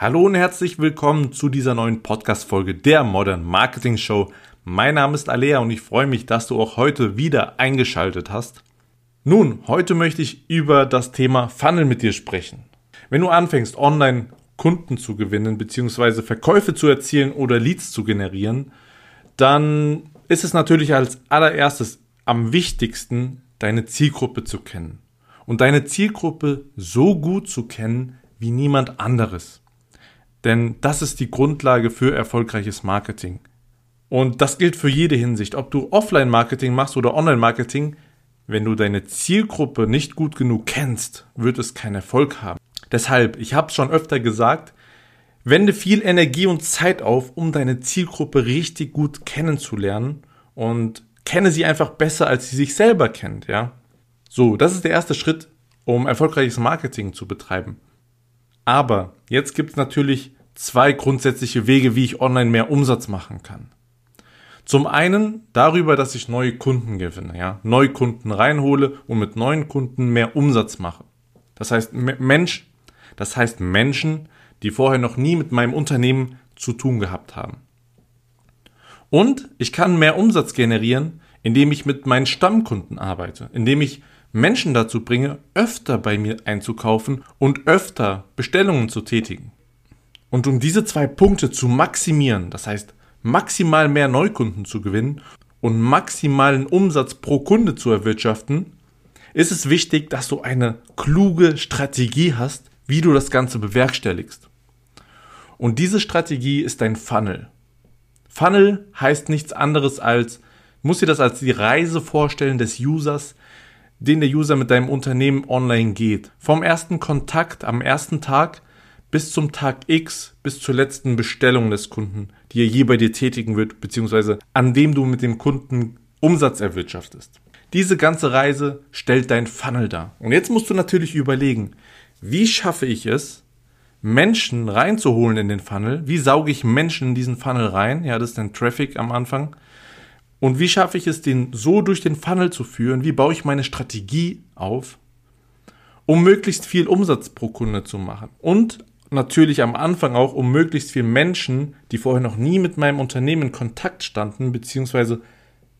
Hallo und herzlich willkommen zu dieser neuen Podcast-Folge der Modern Marketing Show. Mein Name ist Alea und ich freue mich, dass du auch heute wieder eingeschaltet hast. Nun, heute möchte ich über das Thema Funnel mit dir sprechen. Wenn du anfängst, online Kunden zu gewinnen bzw. Verkäufe zu erzielen oder Leads zu generieren, dann ist es natürlich als allererstes am wichtigsten, deine Zielgruppe zu kennen. Und deine Zielgruppe so gut zu kennen wie niemand anderes. Denn das ist die Grundlage für erfolgreiches Marketing. Und das gilt für jede Hinsicht. Ob du Offline-Marketing machst oder Online-Marketing, wenn du deine Zielgruppe nicht gut genug kennst, wird es keinen Erfolg haben. Deshalb, ich habe es schon öfter gesagt, wende viel Energie und Zeit auf, um deine Zielgruppe richtig gut kennenzulernen und kenne sie einfach besser, als sie sich selber kennt, ja. So, das ist der erste Schritt, um erfolgreiches Marketing zu betreiben. Aber jetzt gibt es natürlich zwei grundsätzliche Wege, wie ich online mehr Umsatz machen kann. Zum einen darüber, dass ich neue Kunden gewinne, ja, neue Kunden reinhole und mit neuen Kunden mehr Umsatz mache. Das heißt Mensch, das heißt Menschen, die vorher noch nie mit meinem Unternehmen zu tun gehabt haben. Und ich kann mehr Umsatz generieren, indem ich mit meinen Stammkunden arbeite, indem ich Menschen dazu bringe, öfter bei mir einzukaufen und öfter Bestellungen zu tätigen. Und um diese zwei Punkte zu maximieren, das heißt maximal mehr Neukunden zu gewinnen und maximalen Umsatz pro Kunde zu erwirtschaften, ist es wichtig, dass du eine kluge Strategie hast, wie du das Ganze bewerkstelligst. Und diese Strategie ist dein Funnel. Funnel heißt nichts anderes als, muss dir das als die Reise vorstellen des Users, den der User mit deinem Unternehmen online geht. Vom ersten Kontakt am ersten Tag bis zum Tag X, bis zur letzten Bestellung des Kunden, die er je bei dir tätigen wird, beziehungsweise an dem du mit dem Kunden Umsatz erwirtschaftest. Diese ganze Reise stellt dein Funnel dar. Und jetzt musst du natürlich überlegen, wie schaffe ich es, Menschen reinzuholen in den Funnel? Wie sauge ich Menschen in diesen Funnel rein? Ja, das ist dann Traffic am Anfang. Und wie schaffe ich es, den so durch den Funnel zu führen? Wie baue ich meine Strategie auf, um möglichst viel Umsatz pro Kunde zu machen? Und natürlich am Anfang auch, um möglichst viele Menschen, die vorher noch nie mit meinem Unternehmen in Kontakt standen, beziehungsweise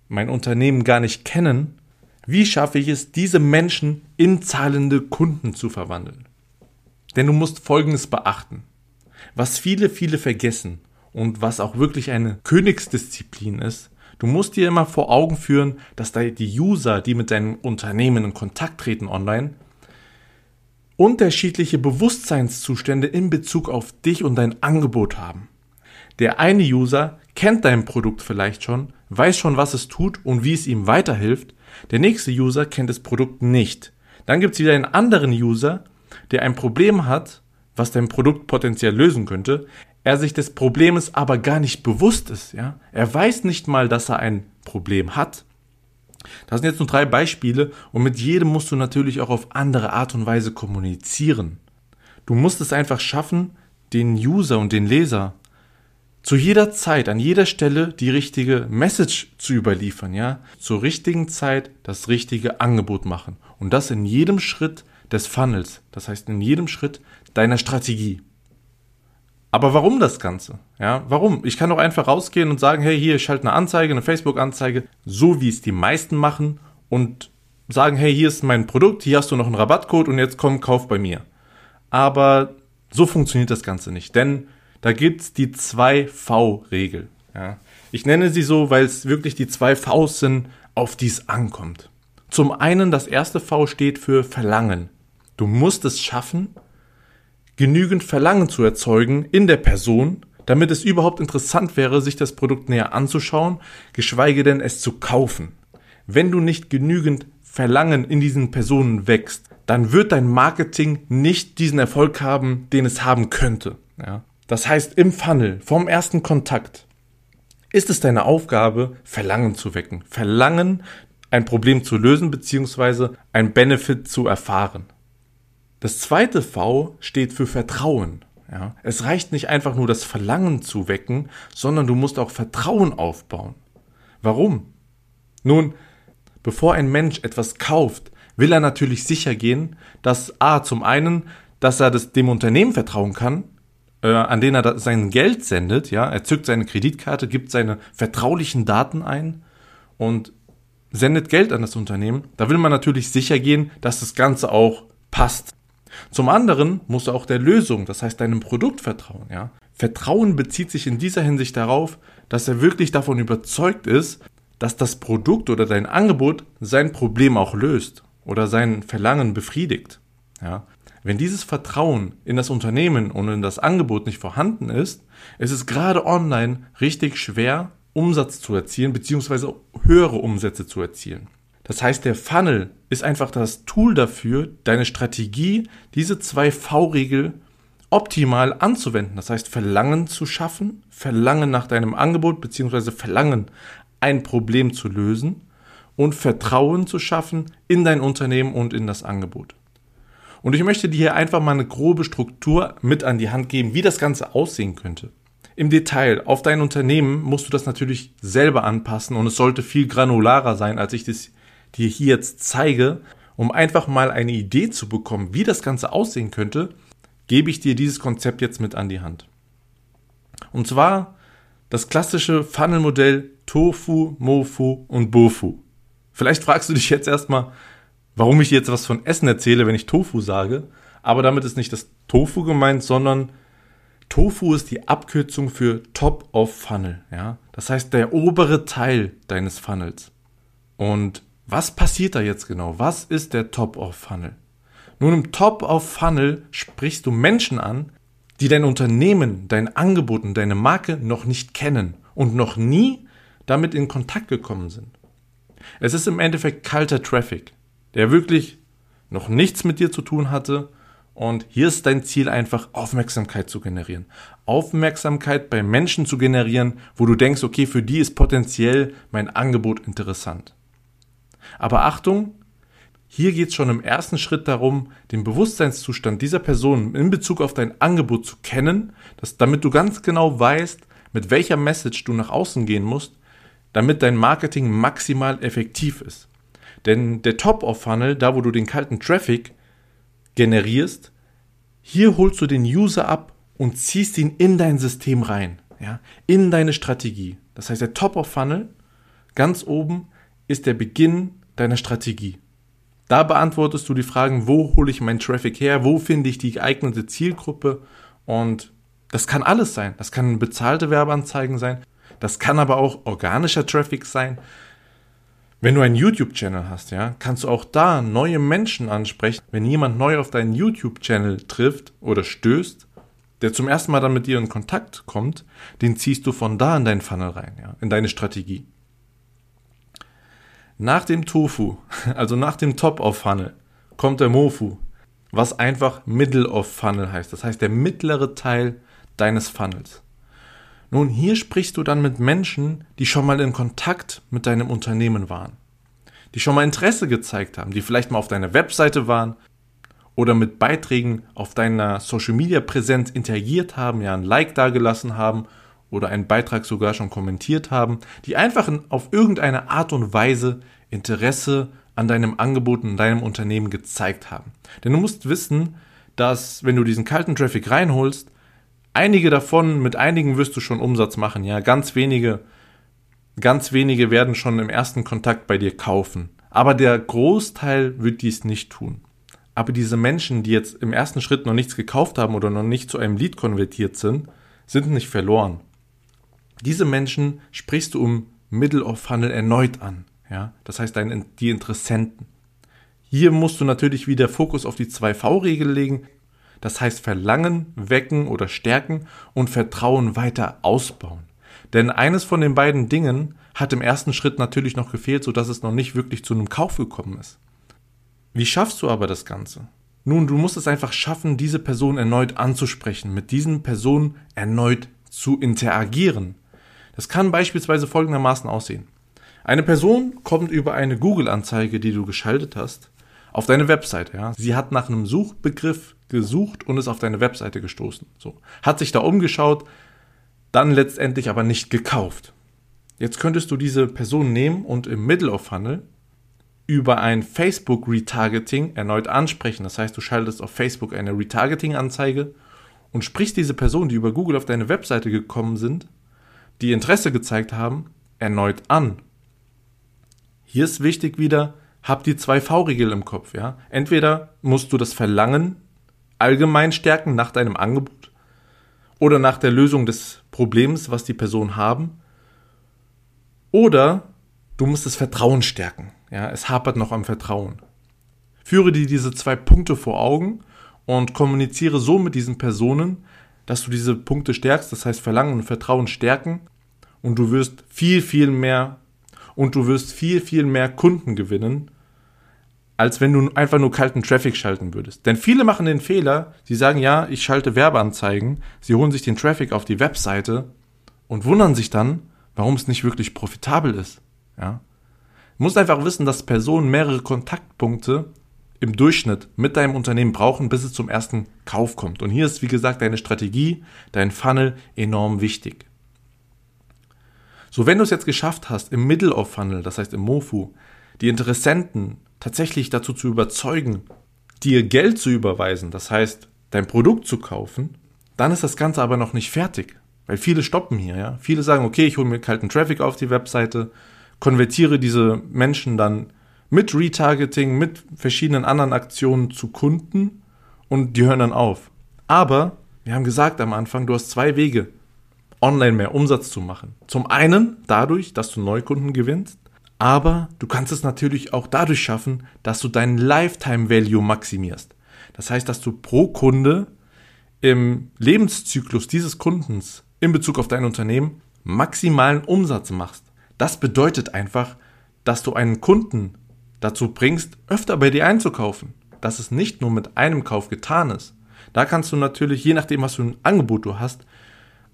mein Unternehmen gar nicht kennen, wie schaffe ich es, diese Menschen in zahlende Kunden zu verwandeln? Denn du musst Folgendes beachten. Was viele, viele vergessen und was auch wirklich eine Königsdisziplin ist, Du musst dir immer vor Augen führen, dass die User, die mit deinem Unternehmen in Kontakt treten online, unterschiedliche Bewusstseinszustände in Bezug auf dich und dein Angebot haben. Der eine User kennt dein Produkt vielleicht schon, weiß schon, was es tut und wie es ihm weiterhilft. Der nächste User kennt das Produkt nicht. Dann gibt es wieder einen anderen User, der ein Problem hat, was dein Produkt potenziell lösen könnte, er sich des Problems aber gar nicht bewusst ist. Ja? Er weiß nicht mal, dass er ein Problem hat. Das sind jetzt nur drei Beispiele und mit jedem musst du natürlich auch auf andere Art und Weise kommunizieren. Du musst es einfach schaffen, den User und den Leser zu jeder Zeit, an jeder Stelle die richtige Message zu überliefern, ja, zur richtigen Zeit das richtige Angebot machen und das in jedem Schritt des Funnels, das heißt in jedem Schritt deiner Strategie. Aber warum das Ganze? Ja, warum? Ich kann doch einfach rausgehen und sagen, hey, hier, ich schalte eine Anzeige, eine Facebook-Anzeige, so wie es die meisten machen und sagen, hey, hier ist mein Produkt, hier hast du noch einen Rabattcode und jetzt komm, kauf bei mir. Aber so funktioniert das Ganze nicht, denn da gibt's die 2V-Regel. Ja. Ich nenne sie so, weil es wirklich die zwei Vs sind, auf die es ankommt. Zum einen, das erste V steht für Verlangen. Du musst es schaffen, genügend Verlangen zu erzeugen in der Person, damit es überhaupt interessant wäre, sich das Produkt näher anzuschauen, geschweige denn es zu kaufen. Wenn du nicht genügend Verlangen in diesen Personen wächst, dann wird dein Marketing nicht diesen Erfolg haben, den es haben könnte. Ja? Das heißt, im Funnel, vom ersten Kontakt, ist es deine Aufgabe, Verlangen zu wecken. Verlangen, ein Problem zu lösen, beziehungsweise ein Benefit zu erfahren. Das zweite V steht für Vertrauen. Ja? Es reicht nicht einfach nur das Verlangen zu wecken, sondern du musst auch Vertrauen aufbauen. Warum? Nun, bevor ein Mensch etwas kauft, will er natürlich sicher gehen, dass A zum einen, dass er das, dem Unternehmen vertrauen kann äh, an den er sein Geld sendet, ja, er zückt seine Kreditkarte, gibt seine vertraulichen Daten ein und sendet Geld an das Unternehmen. Da will man natürlich sicher gehen, dass das Ganze auch passt. Zum anderen muss er auch der Lösung, das heißt deinem Produkt vertrauen, ja. Vertrauen bezieht sich in dieser Hinsicht darauf, dass er wirklich davon überzeugt ist, dass das Produkt oder dein Angebot sein Problem auch löst oder sein Verlangen befriedigt. Ja. Wenn dieses Vertrauen in das Unternehmen und in das Angebot nicht vorhanden ist, ist es gerade online richtig schwer, Umsatz zu erzielen, beziehungsweise höhere Umsätze zu erzielen. Das heißt, der Funnel ist einfach das Tool dafür, deine Strategie, diese zwei V-Regel optimal anzuwenden. Das heißt, Verlangen zu schaffen, Verlangen nach deinem Angebot beziehungsweise Verlangen, ein Problem zu lösen und Vertrauen zu schaffen in dein Unternehmen und in das Angebot. Und ich möchte dir hier einfach mal eine grobe Struktur mit an die Hand geben, wie das Ganze aussehen könnte. Im Detail, auf dein Unternehmen musst du das natürlich selber anpassen und es sollte viel granularer sein, als ich das dir hier jetzt zeige. Um einfach mal eine Idee zu bekommen, wie das Ganze aussehen könnte, gebe ich dir dieses Konzept jetzt mit an die Hand. Und zwar das klassische Funnel-Modell Tofu, Mofu und Bofu. Vielleicht fragst du dich jetzt erstmal, warum ich jetzt was von Essen erzähle, wenn ich Tofu sage. Aber damit ist nicht das Tofu gemeint, sondern Tofu ist die Abkürzung für Top of Funnel. Ja? Das heißt, der obere Teil deines Funnels. Und was passiert da jetzt genau? Was ist der Top of Funnel? Nun, im Top of Funnel sprichst du Menschen an, die dein Unternehmen, dein Angebot und deine Marke noch nicht kennen und noch nie damit in Kontakt gekommen sind. Es ist im Endeffekt kalter Traffic der wirklich noch nichts mit dir zu tun hatte. Und hier ist dein Ziel einfach, Aufmerksamkeit zu generieren. Aufmerksamkeit bei Menschen zu generieren, wo du denkst, okay, für die ist potenziell mein Angebot interessant. Aber Achtung, hier geht es schon im ersten Schritt darum, den Bewusstseinszustand dieser Person in Bezug auf dein Angebot zu kennen, dass, damit du ganz genau weißt, mit welcher Message du nach außen gehen musst, damit dein Marketing maximal effektiv ist. Denn der Top-of-Funnel, da wo du den kalten Traffic generierst, hier holst du den User ab und ziehst ihn in dein System rein, ja, in deine Strategie. Das heißt, der Top-of-Funnel, ganz oben, ist der Beginn deiner Strategie. Da beantwortest du die Fragen, wo hole ich meinen Traffic her, wo finde ich die geeignete Zielgruppe und das kann alles sein. Das kann bezahlte Werbeanzeigen sein, das kann aber auch organischer Traffic sein, wenn du einen YouTube-Channel hast, ja, kannst du auch da neue Menschen ansprechen. Wenn jemand neu auf deinen YouTube-Channel trifft oder stößt, der zum ersten Mal dann mit dir in Kontakt kommt, den ziehst du von da in deinen Funnel rein, ja, in deine Strategie. Nach dem Tofu, also nach dem Top-of-Funnel, kommt der Mofu, was einfach Middle-of-Funnel heißt. Das heißt der mittlere Teil deines Funnels. Nun, hier sprichst du dann mit Menschen, die schon mal in Kontakt mit deinem Unternehmen waren, die schon mal Interesse gezeigt haben, die vielleicht mal auf deiner Webseite waren oder mit Beiträgen auf deiner Social Media Präsenz interagiert haben, ja ein Like dagelassen haben oder einen Beitrag sogar schon kommentiert haben, die einfach auf irgendeine Art und Weise Interesse an deinem Angebot und deinem Unternehmen gezeigt haben. Denn du musst wissen, dass wenn du diesen kalten Traffic reinholst, Einige davon, mit einigen wirst du schon Umsatz machen, ja. Ganz wenige, ganz wenige werden schon im ersten Kontakt bei dir kaufen. Aber der Großteil wird dies nicht tun. Aber diese Menschen, die jetzt im ersten Schritt noch nichts gekauft haben oder noch nicht zu einem Lead konvertiert sind, sind nicht verloren. Diese Menschen sprichst du um Middle of Funnel erneut an. Ja? Das heißt, die Interessenten. Hier musst du natürlich wieder Fokus auf die 2V-Regel legen. Das heißt Verlangen wecken oder stärken und Vertrauen weiter ausbauen. Denn eines von den beiden Dingen hat im ersten Schritt natürlich noch gefehlt, sodass es noch nicht wirklich zu einem Kauf gekommen ist. Wie schaffst du aber das Ganze? Nun, du musst es einfach schaffen, diese Person erneut anzusprechen, mit diesen Personen erneut zu interagieren. Das kann beispielsweise folgendermaßen aussehen. Eine Person kommt über eine Google-Anzeige, die du geschaltet hast, auf deine Webseite. Ja. Sie hat nach einem Suchbegriff gesucht und ist auf deine Webseite gestoßen. So. Hat sich da umgeschaut, dann letztendlich aber nicht gekauft. Jetzt könntest du diese Person nehmen und im Middle of Funnel über ein Facebook Retargeting erneut ansprechen. Das heißt, du schaltest auf Facebook eine Retargeting-Anzeige und sprichst diese Personen, die über Google auf deine Webseite gekommen sind, die Interesse gezeigt haben, erneut an. Hier ist wichtig wieder, hab die zwei V-Regel im Kopf, ja. Entweder musst du das Verlangen allgemein stärken nach deinem Angebot oder nach der Lösung des Problems, was die Personen haben, oder du musst das Vertrauen stärken, ja. Es hapert noch am Vertrauen. Führe dir diese zwei Punkte vor Augen und kommuniziere so mit diesen Personen, dass du diese Punkte stärkst, das heißt Verlangen und Vertrauen stärken und du wirst viel, viel mehr und du wirst viel, viel mehr Kunden gewinnen, als wenn du einfach nur kalten Traffic schalten würdest. Denn viele machen den Fehler, sie sagen, ja, ich schalte Werbeanzeigen, sie holen sich den Traffic auf die Webseite und wundern sich dann, warum es nicht wirklich profitabel ist. Ja? Du musst einfach wissen, dass Personen mehrere Kontaktpunkte im Durchschnitt mit deinem Unternehmen brauchen, bis es zum ersten Kauf kommt. Und hier ist, wie gesagt, deine Strategie, dein Funnel enorm wichtig. So, wenn du es jetzt geschafft hast, im Middle of Funnel, das heißt im Mofu, die Interessenten tatsächlich dazu zu überzeugen, dir Geld zu überweisen, das heißt, dein Produkt zu kaufen, dann ist das Ganze aber noch nicht fertig. Weil viele stoppen hier, ja. Viele sagen, okay, ich hole mir kalten Traffic auf die Webseite, konvertiere diese Menschen dann mit Retargeting, mit verschiedenen anderen Aktionen zu Kunden und die hören dann auf. Aber wir haben gesagt am Anfang, du hast zwei Wege, online mehr Umsatz zu machen. Zum einen dadurch, dass du Neukunden gewinnst, aber du kannst es natürlich auch dadurch schaffen, dass du deinen Lifetime Value maximierst. Das heißt, dass du pro Kunde im Lebenszyklus dieses Kundens in Bezug auf dein Unternehmen maximalen Umsatz machst. Das bedeutet einfach, dass du einen Kunden dazu bringst, öfter bei dir einzukaufen. Dass es nicht nur mit einem Kauf getan ist. Da kannst du natürlich, je nachdem, was für ein Angebot du hast,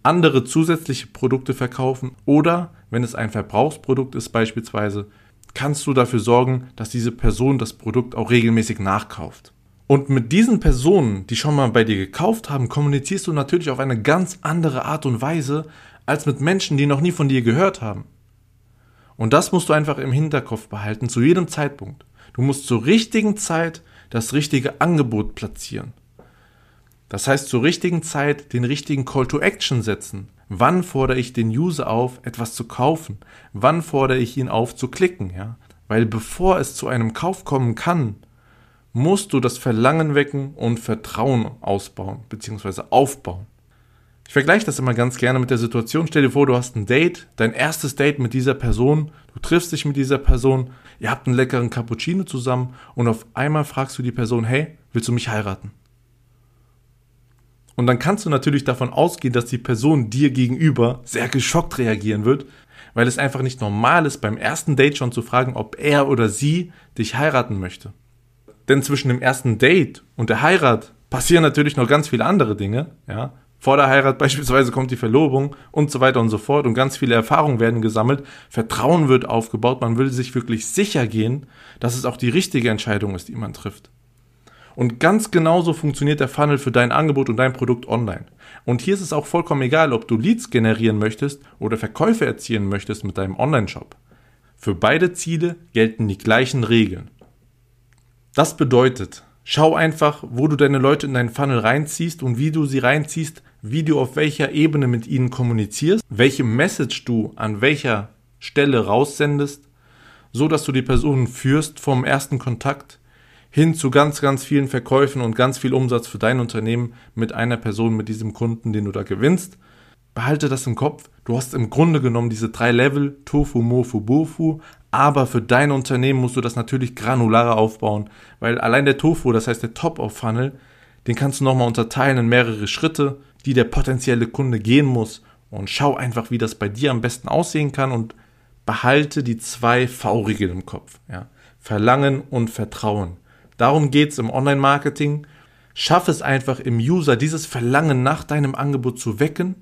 andere zusätzliche Produkte verkaufen oder, wenn es ein Verbrauchsprodukt ist beispielsweise, kannst du dafür sorgen, dass diese Person das Produkt auch regelmäßig nachkauft. Und mit diesen Personen, die schon mal bei dir gekauft haben, kommunizierst du natürlich auf eine ganz andere Art und Weise als mit Menschen, die noch nie von dir gehört haben. Und das musst du einfach im Hinterkopf behalten, zu jedem Zeitpunkt. Du musst zur richtigen Zeit das richtige Angebot platzieren. Das heißt, zur richtigen Zeit den richtigen Call to Action setzen. Wann fordere ich den User auf, etwas zu kaufen? Wann fordere ich ihn auf, zu klicken? Ja? Weil bevor es zu einem Kauf kommen kann, musst du das Verlangen wecken und Vertrauen ausbauen bzw. aufbauen. Ich vergleiche das immer ganz gerne mit der Situation. Stell dir vor, du hast ein Date, dein erstes Date mit dieser Person, du triffst dich mit dieser Person, ihr habt einen leckeren Cappuccino zusammen und auf einmal fragst du die Person, hey, willst du mich heiraten? Und dann kannst du natürlich davon ausgehen, dass die Person dir gegenüber sehr geschockt reagieren wird, weil es einfach nicht normal ist, beim ersten Date schon zu fragen, ob er oder sie dich heiraten möchte. Denn zwischen dem ersten Date und der Heirat passieren natürlich noch ganz viele andere Dinge, ja. Vor der Heirat beispielsweise kommt die Verlobung und so weiter und so fort und ganz viele Erfahrungen werden gesammelt, Vertrauen wird aufgebaut, man will sich wirklich sicher gehen, dass es auch die richtige Entscheidung ist, die man trifft. Und ganz genauso funktioniert der Funnel für dein Angebot und dein Produkt online. Und hier ist es auch vollkommen egal, ob du Leads generieren möchtest oder Verkäufe erzielen möchtest mit deinem Online-Shop. Für beide Ziele gelten die gleichen Regeln. Das bedeutet, schau einfach, wo du deine Leute in deinen Funnel reinziehst und wie du sie reinziehst, wie du auf welcher Ebene mit ihnen kommunizierst, welche Message du an welcher Stelle raussendest, so dass du die Personen führst vom ersten Kontakt hin zu ganz, ganz vielen Verkäufen und ganz viel Umsatz für dein Unternehmen mit einer Person, mit diesem Kunden, den du da gewinnst. Behalte das im Kopf. Du hast im Grunde genommen diese drei Level, Tofu, Mofu, Bofu, aber für dein Unternehmen musst du das natürlich granularer aufbauen, weil allein der Tofu, das heißt der Top of Funnel, den kannst du nochmal unterteilen in mehrere Schritte die der potenzielle Kunde gehen muss und schau einfach, wie das bei dir am besten aussehen kann und behalte die zwei V-Regeln im Kopf. Ja. Verlangen und Vertrauen. Darum geht es im Online-Marketing. Schaff es einfach im User, dieses Verlangen nach deinem Angebot zu wecken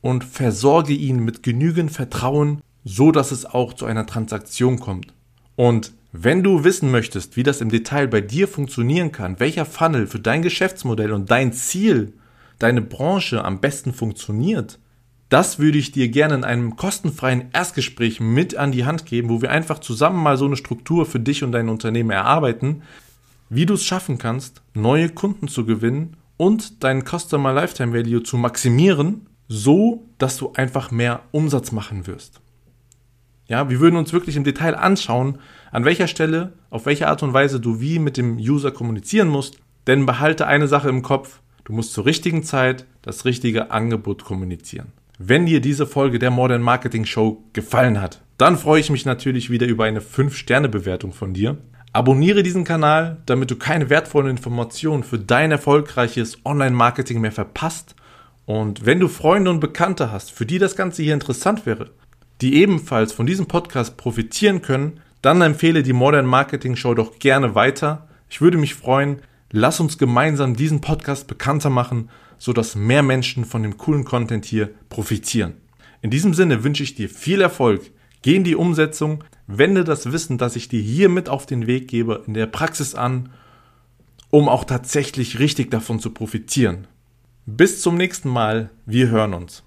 und versorge ihn mit genügend Vertrauen, so dass es auch zu einer Transaktion kommt. Und wenn du wissen möchtest, wie das im Detail bei dir funktionieren kann, welcher Funnel für dein Geschäftsmodell und dein Ziel deine Branche am besten funktioniert, das würde ich dir gerne in einem kostenfreien Erstgespräch mit an die Hand geben, wo wir einfach zusammen mal so eine Struktur für dich und dein Unternehmen erarbeiten, wie du es schaffen kannst, neue Kunden zu gewinnen und deinen Customer Lifetime Value zu maximieren, so dass du einfach mehr Umsatz machen wirst. Ja, wir würden uns wirklich im Detail anschauen, an welcher Stelle, auf welche Art und Weise du wie mit dem User kommunizieren musst, denn behalte eine Sache im Kopf, du musst zur richtigen Zeit das richtige Angebot kommunizieren. Wenn dir diese Folge der Modern Marketing Show gefallen hat, dann freue ich mich natürlich wieder über eine 5-Sterne-Bewertung von dir. Abonniere diesen Kanal, damit du keine wertvollen Informationen für dein erfolgreiches Online-Marketing mehr verpasst. Und wenn du Freunde und Bekannte hast, für die das Ganze hier interessant wäre, die ebenfalls von diesem Podcast profitieren können, dann empfehle die Modern Marketing Show doch gerne weiter. Ich würde mich freuen. Lass uns gemeinsam diesen Podcast bekannter machen, sodass mehr Menschen von dem coolen Content hier profitieren. In diesem Sinne wünsche ich dir viel Erfolg. Geh in die Umsetzung, wende das Wissen, das ich dir hier mit auf den Weg gebe, in der Praxis an, um auch tatsächlich richtig davon zu profitieren. Bis zum nächsten Mal, wir hören uns.